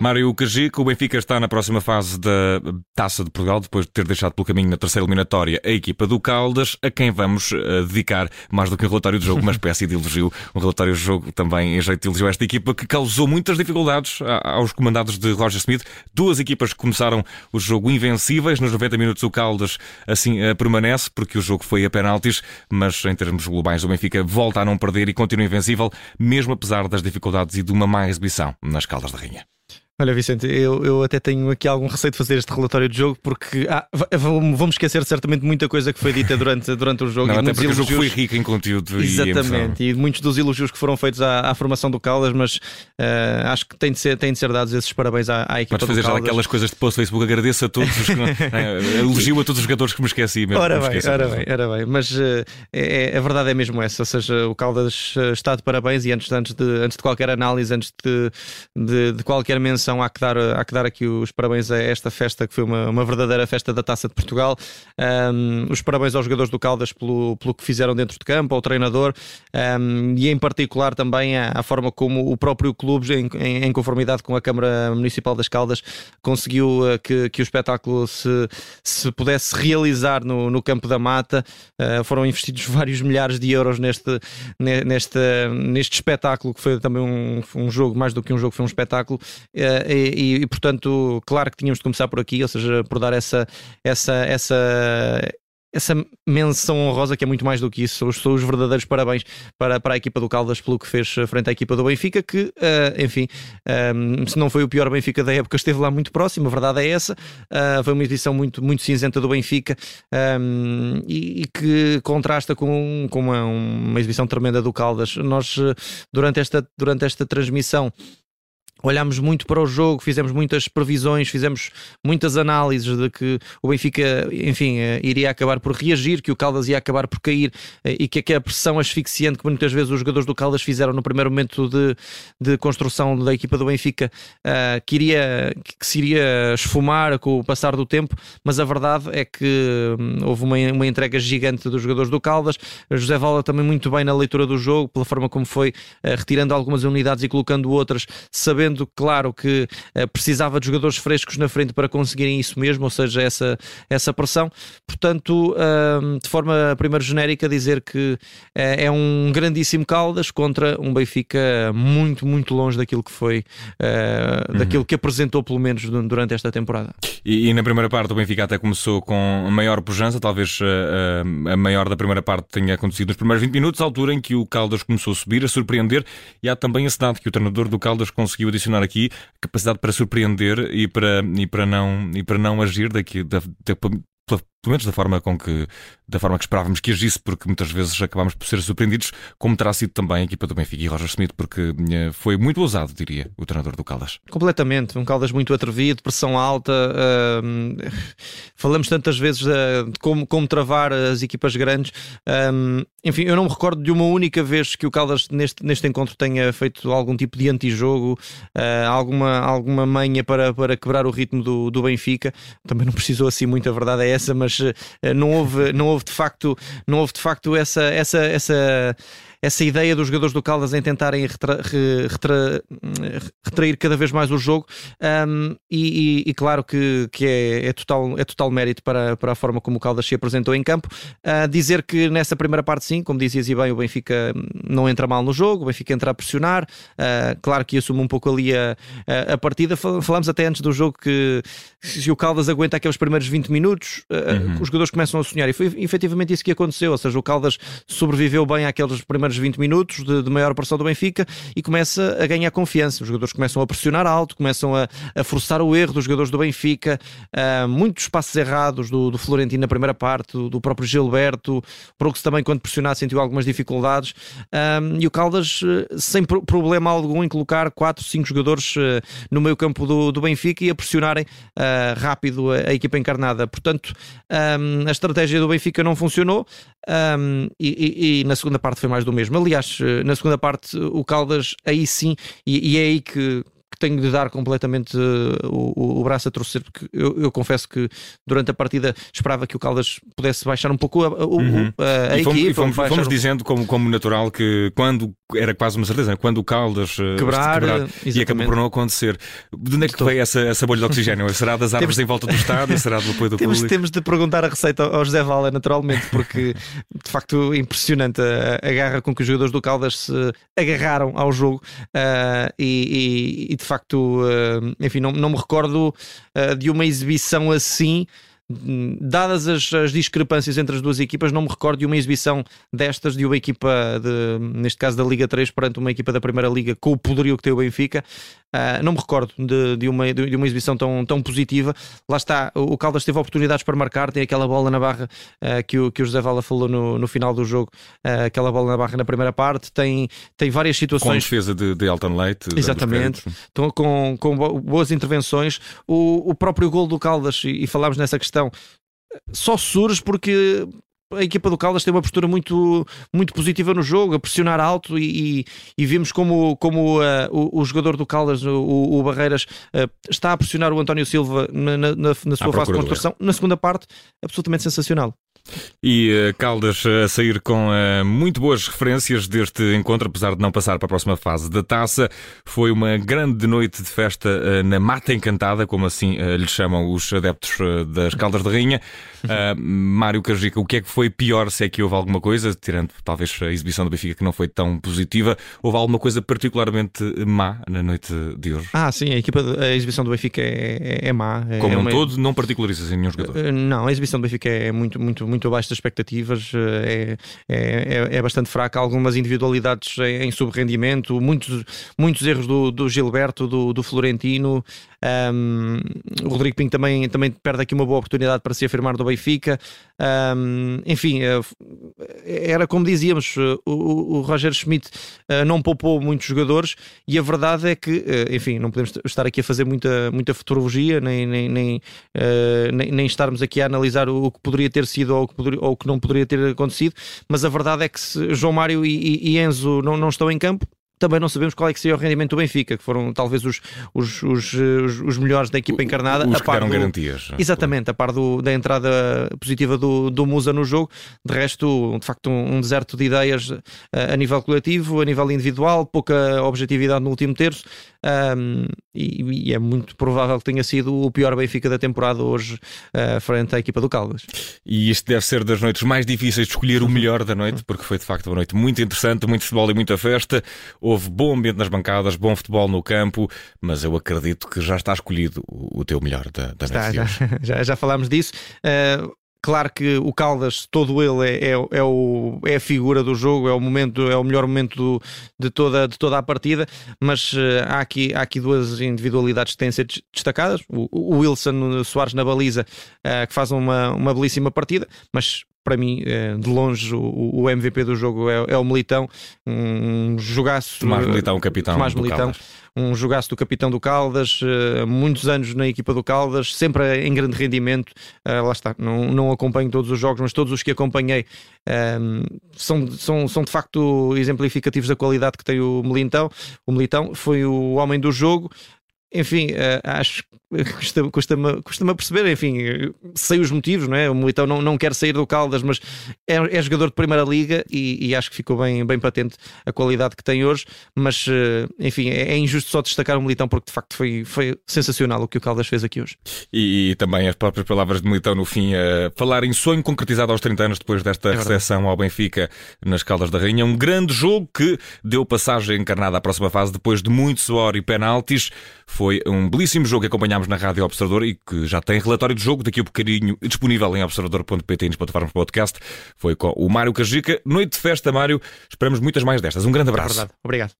Mário Cajico, o Benfica está na próxima fase da Taça de Portugal, depois de ter deixado pelo caminho na terceira eliminatória a equipa do Caldas, a quem vamos uh, dedicar mais do que um relatório de jogo, uma espécie de elogio, um relatório de jogo também em jeito de elogio a esta equipa que causou muitas dificuldades aos comandados de Roger Smith. Duas equipas que começaram o jogo invencíveis, nos 90 minutos o Caldas assim uh, permanece, porque o jogo foi a penaltis, mas em termos globais o Benfica volta a não perder e continua invencível, mesmo apesar das dificuldades e de uma má exibição nas Caldas da Rainha. Olha, Vicente, eu, eu até tenho aqui algum receio de fazer este relatório de jogo porque ah, vamos esquecer certamente muita coisa que foi dita durante, durante o jogo. Não, até porque elogios... o jogo foi rico em conteúdo Exatamente, e, e muitos dos elogios que foram feitos à, à formação do Caldas, mas uh, acho que tem de, ser, tem de ser dados esses parabéns à, à equipa Podes fazer já aquelas coisas de post Facebook, agradeço a todos, os, é, elogio a todos os jogadores que me esqueci. Mesmo, ora, bem, ora bem, ora bem, mas uh, é, a verdade é mesmo essa, ou seja, o Caldas está de parabéns e antes, antes, de, antes de qualquer análise, antes de, de, de qualquer menção, há que dar. Há que dar aqui os parabéns a esta festa, que foi uma, uma verdadeira festa da Taça de Portugal. Um, os parabéns aos jogadores do Caldas pelo, pelo que fizeram dentro de campo, ao treinador um, e, em particular, também à, forma como o próprio clube, em, em, em, conformidade com a Câmara Municipal das Caldas, conseguiu uh, que, que o espetáculo se, se pudesse realizar no, no Campo da Mata. Uh, foram investidos vários milhares de euros neste, neste, neste espetáculo, que foi também um, um jogo, mais do que um jogo, foi um espetáculo. Uh, e, e, portanto, claro que tínhamos de começar por aqui, ou seja, por dar essa, essa, essa, essa menção honrosa que é muito mais do que isso. São os verdadeiros parabéns para, para a equipa do Caldas pelo que fez frente à equipa do Benfica, que, uh, enfim, um, se não foi o pior Benfica da época, esteve lá muito próximo, a verdade é essa. Uh, foi uma edição muito, muito cinzenta do Benfica um, e, e, que contrasta com, com uma, uma exibição tremenda do Caldas. Nós, durante esta, durante esta transmissão, Olhámos muito para o jogo, fizemos muitas previsões, fizemos muitas análises de que o Benfica, enfim, eh, iria acabar por reagir, que o Caldas ia acabar por cair eh, e que a pressão asfixiante que muitas vezes os jogadores do Caldas fizeram no primeiro momento de, de construção da equipa do Benfica uh, que, iria, que se iria esfumar com o passar do tempo, mas a verdade é que hum, houve uma, uma entrega gigante dos jogadores do Caldas. José Vala também muito bem na leitura do jogo, pela forma como foi uh, retirando algumas unidades e colocando outras, sabendo sabendo, claro, que uh, precisava de jogadores frescos na frente para conseguirem isso mesmo, ou seja, essa, essa pressão. Portanto, uh, de forma primeiro genérica, dizer que uh, é um grandíssimo Caldas contra um Benfica muito, muito longe daquilo que foi, uhum. daquilo que apresentou, pelo menos durante esta temporada. E, e, na primeira parte, o Benfica até começou com a maior pujança, talvez a maior da primeira parte tenha acontecido nos primeiros 20 minutos, altura em que o Caldas começou a subir, a surpreender, e há também esse dado que o treinador do Caldas conseguiu adicionar aqui capacidade para surpreender e para, e para, não, e para não agir daqui, da, da, pelo menos da forma com que da forma que esperávamos que agisse, porque muitas vezes acabámos por ser surpreendidos, como terá sido também a equipa do Benfica e Roger Smith, porque eh, foi muito ousado, diria, o treinador do Caldas. Completamente, um Caldas muito atrevido, pressão alta. Uh, falamos tantas vezes uh, de como, como travar as equipas grandes. Um, enfim, eu não me recordo de uma única vez que o Caldas neste, neste encontro tenha feito algum tipo de antijogo, uh, alguma, alguma manha para, para quebrar o ritmo do, do Benfica. Também não precisou assim muito, a verdade é essa, mas eh, não houve, não houve de facto, não houve de facto essa, essa, essa essa ideia dos jogadores do Caldas em tentarem retra, retra, retrair cada vez mais o jogo um, e, e, e, claro que, que é, é, total, é total mérito para, para a forma como o Caldas se apresentou em campo. Uh, dizer que nessa primeira parte, sim, como dizias e bem, o Benfica não entra mal no jogo, o Benfica entra a pressionar, uh, claro que assume um pouco ali a, a, a, partida. Falámos até antes do jogo que se o Caldas aguenta aqueles primeiros 20 minutos, uh, uhum. os jogadores começam a sonhar e foi efetivamente isso que aconteceu, ou seja, o Caldas sobreviveu bem àqueles primeiros primeiros 20 minutos de, de, maior pressão do Benfica e começa a ganhar confiança. Os jogadores começam a pressionar alto, começam a, a forçar o erro dos jogadores do Benfica, uh, muitos passos errados do, do Florentino na primeira parte, do, do próprio Gilberto, Brooks também quando pressionado sentiu algumas dificuldades um, e o Caldas uh, sem pro problema algum em colocar 4, 5 jogadores uh, no meio campo do, do Benfica e a pressionarem rápido a, a, equipa encarnada. Portanto, um, a estratégia do Benfica não funcionou um, e, e, e na segunda parte foi mais do mesmo. Aliás, eh, na segunda parte, o Caldas, aí sim, e, e é aí que, tenho de dar completamente uh, o, o, braço a torcer, porque eu, eu, confesso que durante a partida esperava que o Caldas pudesse baixar um pouco a, uhum. a, a equipa. Fomos, fomos, fomos dizendo como, como natural que quando era quase uma certeza, quando o Caldas quebrar, quebrar e acabou por não acontecer. De onde é que Estou... veio essa, essa bolha de oxigênio? Será das árvores temos... em volta do Estado? Será do apoio do temos, público? Temos de perguntar a receita ao José Vala, naturalmente, porque de facto impressionante a, a garra com que os jogadores do Caldas se agarraram ao jogo uh, e, e, e, de facto, uh, enfim, não, não me recordo uh, de uma exibição assim dadas as, as, discrepâncias entre as duas equipas, não me recordo de uma exibição destas de uma equipa, de, neste caso da Liga 3, perante uma equipa da Primeira Liga com o poderio que tem o Benfica. Uh, não me recordo de, de, uma, de, uma exibição tão, tão positiva. Lá está, o Caldas teve oportunidades para marcar, tem aquela bola na barra uh, que, o, que o José Vala falou no, no final do jogo, uh, aquela bola na barra na primeira parte. Tem, tem várias situações. Com a defesa de, de Elton Leite. Exatamente, então, com, com boas intervenções. O, o próprio gol do Caldas, e, e falámos nessa questão, só surge porque a equipa do Caldas tem uma postura muito, muito positiva no jogo, a pressionar alto e, e, e vimos como, como uh, o, o, jogador do Caldas, o, o Barreiras, uh, está a pressionar o António Silva na, na, na sua fase de construção. Na segunda parte, absolutamente sensacional. E uh, Caldas a sair com uh, muito boas referências deste encontro, apesar de não passar para a próxima fase da taça. Foi uma grande noite de festa uh, na Mata Encantada, como assim lhe chamam os adeptos das Caldas de Rainha. Mário Cajica, o que é que foi pior, se é que houve alguma coisa, tirando talvez a exibição do Benfica que não foi tão positiva, houve alguma coisa particularmente má na noite de hoje? Ah, sim, a, equipa, a exibição do Benfica é, é, é má. É, como é um todo, não particularizas em nenhum jogador? Não, a exibição do Benfica é muito, muito, muito muito abaixo das expectativas, eh, é, é, é bastante fraca. Algumas individualidades em, em subrendimento, muitos, muitos erros do, do Gilberto, do, do Florentino. Um, o Rodrigo Pinho também, também perde aqui uma boa oportunidade para se afirmar do Benfica. Um, enfim, eh, era como dizíamos, eh, o, o Roger Schmidt não poupou muitos jogadores e a verdade é que, enfim, não podemos estar aqui a fazer muita, muita futurologia, nem, nem, nem, nem, nem estarmos aqui a analisar o que poderia ter sido ou que, poderia, ou que não poderia ter acontecido, mas a verdade é que João Mário e, e Enzo não, não estão em campo, também não sabemos qual é que seria o rendimento do Benfica, que foram talvez os, os, os, os melhores da equipa encarnada. Os a par do, garantias. Exatamente, a par do, da entrada positiva do, do Musa no jogo. De resto, de facto, um, um deserto de ideias a, eh, a nível coletivo, a nível individual, pouca objetividade no último terço. Um, e, e, é muito provável que tenha sido o pior Benfica da temporada hoje uh, frente à equipa do Caldas. E isto deve ser das noites mais difíceis de escolher o melhor da noite, porque foi de facto uma noite muito interessante, muito futebol e muita festa. Houve bom ambiente nas bancadas, bom futebol no campo, mas eu acredito que já está escolhido o, teu melhor da, da está, já, já, já, falámos disso. Uh, Claro que o Caldas, todo ele, é, é, é, o, é a figura do jogo, é o momento, é o melhor momento do, de, toda, de toda a partida, mas uh, há, aqui, há aqui duas individualidades que têm de ser destacadas. O, o Wilson Soares na baliza, uh, que faz uma, uma belíssima partida, mas para mim, eh, de longe, o, o MVP do jogo é, é, o Militão, um jogaço. Tomás Militão, capitão. Tomás Militão, um jogaço do capitão do Caldas, uh, muitos anos na equipa do Caldas, sempre em grande rendimento. Uh, lá está, não, não acompanho todos os jogos, mas todos os que acompanhei são, são, são de facto exemplificativos da qualidade que tem o Militão. O Militão foi o homem do jogo. Enfim, uh, acho custa-me custa custa a perceber, enfim, sei os motivos, não é? O Militão não, não quer sair do Caldas, mas é, é jogador de Primeira Liga e, e, acho que ficou bem, bem patente a qualidade que tem hoje. Mas, uh, enfim, é, é, injusto só destacar o Militão porque de facto foi, foi sensacional o que o Caldas fez aqui hoje. E, e também as próprias palavras de Militão no fim, a falar em sonho concretizado aos 30 anos depois desta é recepção ao Benfica nas Caldas da Rainha. Um grande jogo que deu passagem encarnada à próxima fase depois de muito suor e penaltis. Foi um belíssimo jogo que acompanhámos na Rádio Observador e que já tem relatório de jogo daqui a um bocadinho disponível em observador.pt e nos plataformas podcast. Foi com o Mário Cajica. Noite de festa, Mário. Esperamos muitas mais destas. Um grande abraço. É Obrigado.